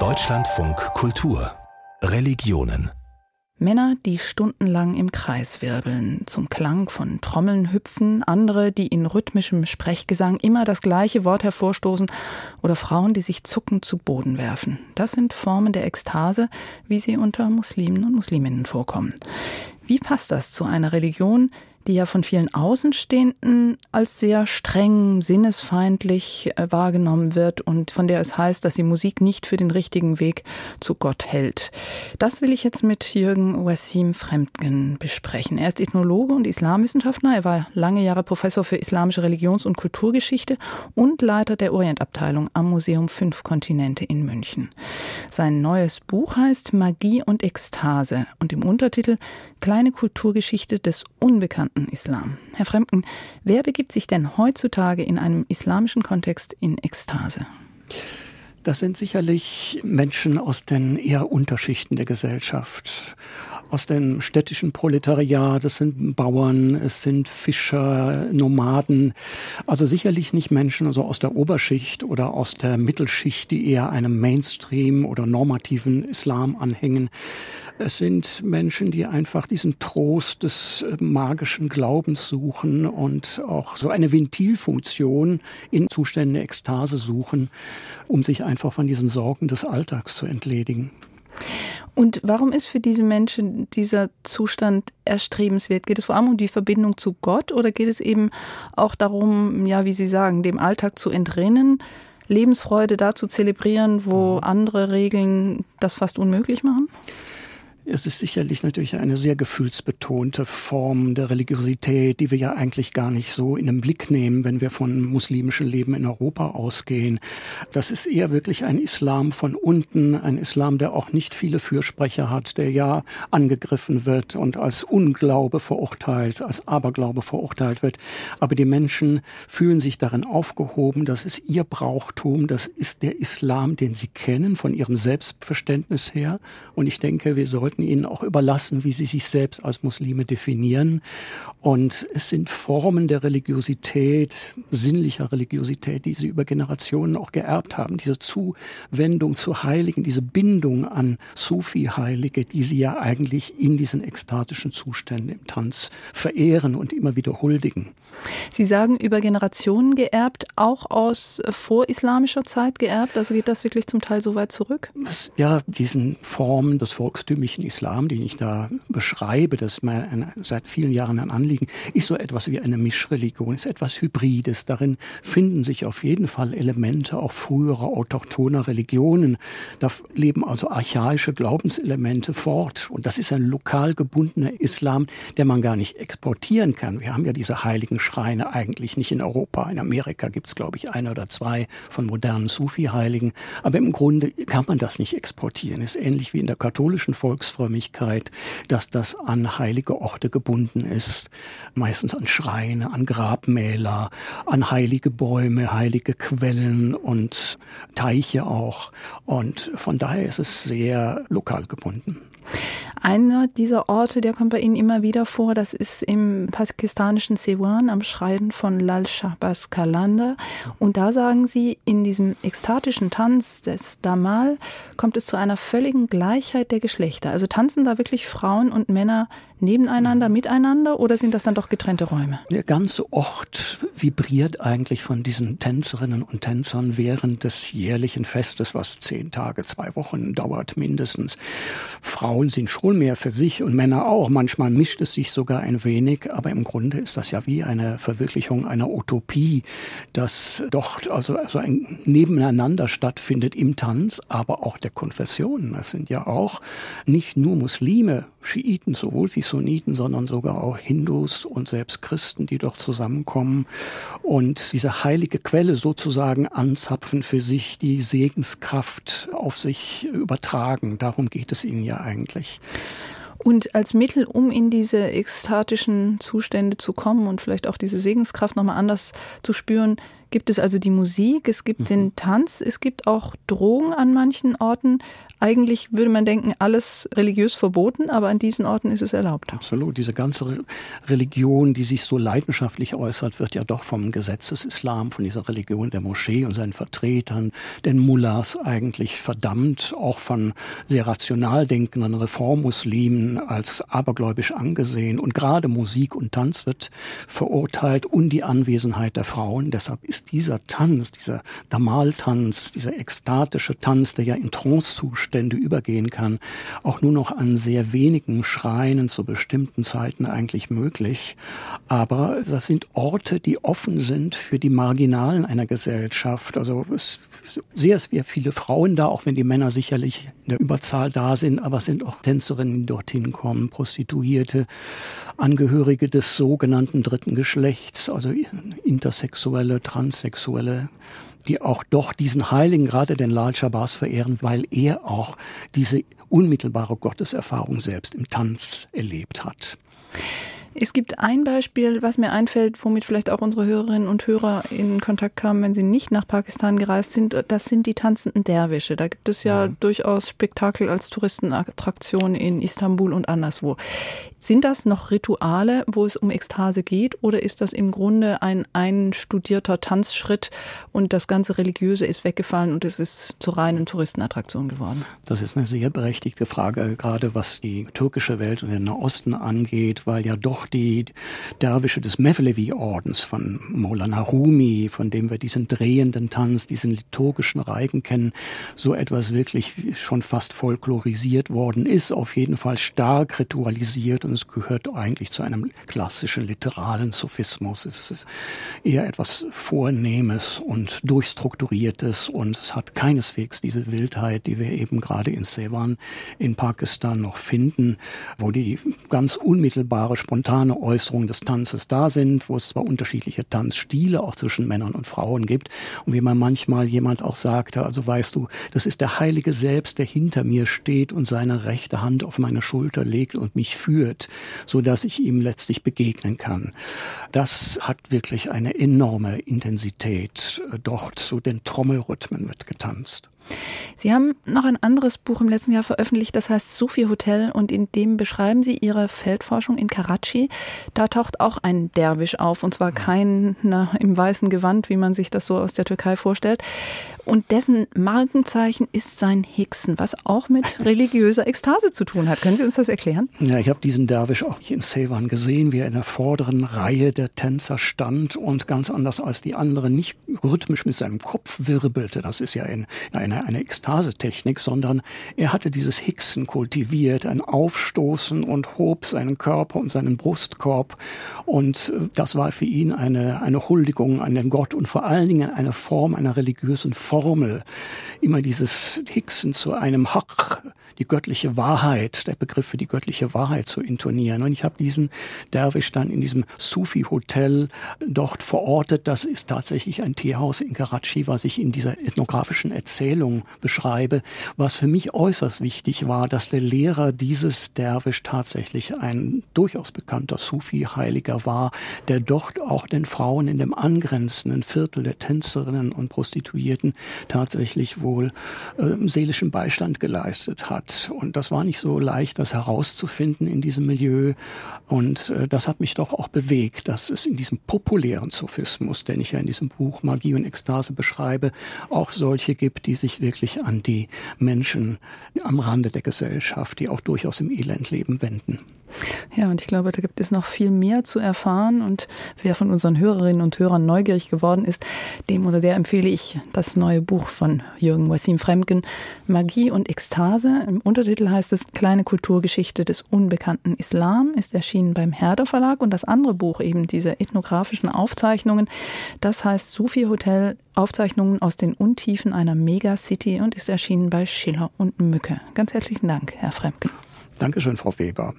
Deutschlandfunk Kultur Religionen Männer, die stundenlang im Kreis wirbeln, zum Klang von Trommeln hüpfen, andere, die in rhythmischem Sprechgesang immer das gleiche Wort hervorstoßen, oder Frauen, die sich zuckend zu Boden werfen. Das sind Formen der Ekstase, wie sie unter Muslimen und Musliminnen vorkommen. Wie passt das zu einer Religion, die ja von vielen Außenstehenden als sehr streng, sinnesfeindlich äh, wahrgenommen wird und von der es heißt, dass sie Musik nicht für den richtigen Weg zu Gott hält. Das will ich jetzt mit Jürgen Wassim Fremdgen besprechen. Er ist Ethnologe und Islamwissenschaftler. Er war lange Jahre Professor für islamische Religions- und Kulturgeschichte und Leiter der Orientabteilung am Museum Fünf Kontinente in München. Sein neues Buch heißt Magie und Ekstase und im Untertitel Kleine Kulturgeschichte des Unbekannten Islam. Herr Fremden, wer begibt sich denn heutzutage in einem islamischen Kontext in Ekstase? Das sind sicherlich Menschen aus den eher Unterschichten der Gesellschaft aus dem städtischen Proletariat, es sind Bauern, es sind Fischer, Nomaden, also sicherlich nicht Menschen also aus der Oberschicht oder aus der Mittelschicht, die eher einem Mainstream oder normativen Islam anhängen. Es sind Menschen, die einfach diesen Trost des äh, magischen Glaubens suchen und auch so eine Ventilfunktion in Zuständen der Ekstase suchen, um sich einfach von diesen Sorgen des Alltags zu entledigen. Und warum ist für diese Menschen dieser Zustand erstrebenswert? Geht es vor allem um die Verbindung zu Gott oder geht es eben auch darum, ja, wie Sie sagen, dem Alltag zu entrinnen, Lebensfreude da zu zelebrieren, wo mhm. andere Regeln das fast unmöglich machen? Es ist sicherlich natürlich eine sehr gefühlsbetonte Form der Religiosität, die wir ja eigentlich gar nicht so in den Blick nehmen, wenn wir von muslimischem Leben in Europa ausgehen. Das ist eher wirklich ein Islam von unten, ein Islam, der auch nicht viele Fürsprecher hat, der ja angegriffen wird und als Unglaube verurteilt, als Aberglaube verurteilt wird. Aber die Menschen fühlen sich darin aufgehoben, das ist ihr Brauchtum, das ist der Islam, den sie kennen, von ihrem Selbstverständnis her. Und ich denke, wir sollten sollten ihnen auch überlassen, wie sie sich selbst als Muslime definieren. Und es sind Formen der Religiosität, sinnlicher Religiosität, die sie über Generationen auch geerbt haben. Diese Zuwendung zu Heiligen, diese Bindung an Sufi-Heilige, die sie ja eigentlich in diesen ekstatischen Zuständen im Tanz verehren und immer wieder huldigen. Sie sagen über Generationen geerbt, auch aus vorislamischer Zeit geerbt. Also geht das wirklich zum Teil so weit zurück? Ja, diesen Formen des volkstümlichen Islam, den ich da beschreibe, das ist mir seit vielen Jahren ein Anliegen, ist so etwas wie eine Mischreligion, ist etwas Hybrides. Darin finden sich auf jeden Fall Elemente auch früherer autochthoner Religionen. Da leben also archaische Glaubenselemente fort. Und das ist ein lokal gebundener Islam, der man gar nicht exportieren kann. Wir haben ja diese heiligen Schreine eigentlich nicht in Europa. In Amerika gibt es, glaube ich, ein oder zwei von modernen Sufi-Heiligen. Aber im Grunde kann man das nicht exportieren. Ist ähnlich wie in der katholischen Volksfront Volksfrömmigkeit, dass das an heilige Orte gebunden ist, meistens an Schreine, an Grabmäler, an heilige Bäume, heilige Quellen und Teiche auch. Und von daher ist es sehr lokal gebunden. Einer dieser Orte, der kommt bei Ihnen immer wieder vor, das ist im pakistanischen Siwan am Schrein von Lal Shahbaz Kalanda. Und da sagen Sie, in diesem ekstatischen Tanz des Damal kommt es zu einer völligen Gleichheit der Geschlechter. Also tanzen da wirklich Frauen und Männer nebeneinander, miteinander oder sind das dann doch getrennte Räume? Der ganze Ort vibriert eigentlich von diesen Tänzerinnen und Tänzern während des jährlichen Festes, was zehn Tage, zwei Wochen dauert mindestens. Frauen sind schon mehr für sich und Männer auch. Manchmal mischt es sich sogar ein wenig, aber im Grunde ist das ja wie eine Verwirklichung einer Utopie, dass doch also, also ein Nebeneinander stattfindet im Tanz, aber auch der Konfessionen. Das sind ja auch nicht nur Muslime, Schiiten sowohl wie Sunniten, sondern sogar auch Hindus und selbst Christen, die dort zusammenkommen und diese heilige Quelle sozusagen anzapfen für sich, die Segenskraft auf sich übertragen. Darum geht es ihnen ja eigentlich. Und als Mittel, um in diese ekstatischen Zustände zu kommen und vielleicht auch diese Segenskraft nochmal anders zu spüren, gibt es also die Musik, es gibt mhm. den Tanz, es gibt auch Drogen an manchen Orten. Eigentlich würde man denken, alles religiös verboten, aber an diesen Orten ist es erlaubt. Absolut. Diese ganze Religion, die sich so leidenschaftlich äußert, wird ja doch vom Gesetzesislam, von dieser Religion der Moschee und seinen Vertretern, den Mullahs eigentlich verdammt, auch von sehr rational denkenden Reformmuslimen als abergläubisch angesehen. Und gerade Musik und Tanz wird verurteilt und die Anwesenheit der Frauen. Deshalb ist dieser Tanz, dieser Damal-Tanz, dieser ekstatische Tanz, der ja in Trance-Zustände übergehen kann, auch nur noch an sehr wenigen Schreinen zu bestimmten Zeiten eigentlich möglich. Aber das sind Orte, die offen sind für die Marginalen einer Gesellschaft. Also es sehr viele Frauen da, auch wenn die Männer sicherlich in der Überzahl da sind, aber es sind auch Tänzerinnen, die dorthin kommen, Prostituierte, Angehörige des sogenannten dritten Geschlechts, also Intersexuelle, Transsexuelle, die auch doch diesen Heiligen, gerade den Lal Shabazz verehren, weil er auch diese unmittelbare Gotteserfahrung selbst im Tanz erlebt hat. Es gibt ein Beispiel, was mir einfällt, womit vielleicht auch unsere Hörerinnen und Hörer in Kontakt kamen, wenn sie nicht nach Pakistan gereist sind. Das sind die tanzenden Derwische. Da gibt es ja, ja. durchaus Spektakel als Touristenattraktion in Istanbul und anderswo. Sind das noch Rituale, wo es um Ekstase geht, oder ist das im Grunde ein einstudierter Tanzschritt und das ganze Religiöse ist weggefallen und es ist zur reinen Touristenattraktion geworden? Das ist eine sehr berechtigte Frage, gerade was die türkische Welt und den Nahosten angeht, weil ja doch die Derwische des Mevlevi-Ordens von Maulana Rumi, von dem wir diesen drehenden Tanz, diesen liturgischen Reigen kennen, so etwas wirklich schon fast folklorisiert worden ist, auf jeden Fall stark ritualisiert und es gehört eigentlich zu einem klassischen literalen Sophismus. Es ist eher etwas Vornehmes und Durchstrukturiertes und es hat keineswegs diese Wildheit, die wir eben gerade in Sevan in Pakistan noch finden, wo die ganz unmittelbare, spontane Äußerungen des Tanzes da sind, wo es zwar unterschiedliche Tanzstile auch zwischen Männern und Frauen gibt und wie man manchmal jemand auch sagte, also weißt du, das ist der Heilige selbst, der hinter mir steht und seine rechte Hand auf meine Schulter legt und mich führt so dass ich ihm letztlich begegnen kann. Das hat wirklich eine enorme Intensität. Dort zu den Trommelrhythmen wird getanzt. Sie haben noch ein anderes Buch im letzten Jahr veröffentlicht, das heißt Sufi Hotel und in dem beschreiben Sie Ihre Feldforschung in Karachi. Da taucht auch ein Derwisch auf und zwar kein na, im weißen Gewand, wie man sich das so aus der Türkei vorstellt, und dessen Markenzeichen ist sein Hixen, was auch mit religiöser Ekstase zu tun hat. Können Sie uns das erklären? Ja, ich habe diesen Derwisch auch in Sevan gesehen, wie er in der vorderen Reihe der Tänzer stand und ganz anders als die anderen nicht rhythmisch mit seinem Kopf wirbelte. Das ist ja in, eine, eine Ekstasetechnik, sondern er hatte dieses Hixen kultiviert, ein Aufstoßen und hob seinen Körper und seinen Brustkorb. Und das war für ihn eine, eine Huldigung an den Gott und vor allen Dingen eine Form einer religiösen Form Formel, immer dieses Hixen zu einem Haq, die göttliche Wahrheit, der Begriff für die göttliche Wahrheit zu intonieren. Und ich habe diesen Derwisch dann in diesem Sufi-Hotel dort verortet. Das ist tatsächlich ein Teehaus in Karachi, was ich in dieser ethnografischen Erzählung beschreibe. Was für mich äußerst wichtig war, dass der Lehrer dieses Derwisch tatsächlich ein durchaus bekannter Sufi-Heiliger war, der dort auch den Frauen in dem angrenzenden Viertel der Tänzerinnen und Prostituierten tatsächlich wohl äh, seelischen Beistand geleistet hat. Und das war nicht so leicht, das herauszufinden in diesem Milieu. Und äh, das hat mich doch auch bewegt, dass es in diesem populären Sophismus, den ich ja in diesem Buch Magie und Ekstase beschreibe, auch solche gibt, die sich wirklich an die Menschen am Rande der Gesellschaft, die auch durchaus im Elend leben, wenden. Ja, und ich glaube, da gibt es noch viel mehr zu erfahren. Und wer von unseren Hörerinnen und Hörern neugierig geworden ist, dem oder der empfehle ich das neue Buch von Jürgen Wassim Fremken, Magie und Ekstase. Im Untertitel heißt es Kleine Kulturgeschichte des unbekannten Islam, ist erschienen beim Herder Verlag. Und das andere Buch, eben diese ethnografischen Aufzeichnungen, das heißt Sufi Hotel, Aufzeichnungen aus den Untiefen einer Megacity und ist erschienen bei Schiller und Mücke. Ganz herzlichen Dank, Herr Fremken. Dankeschön, Frau Weber.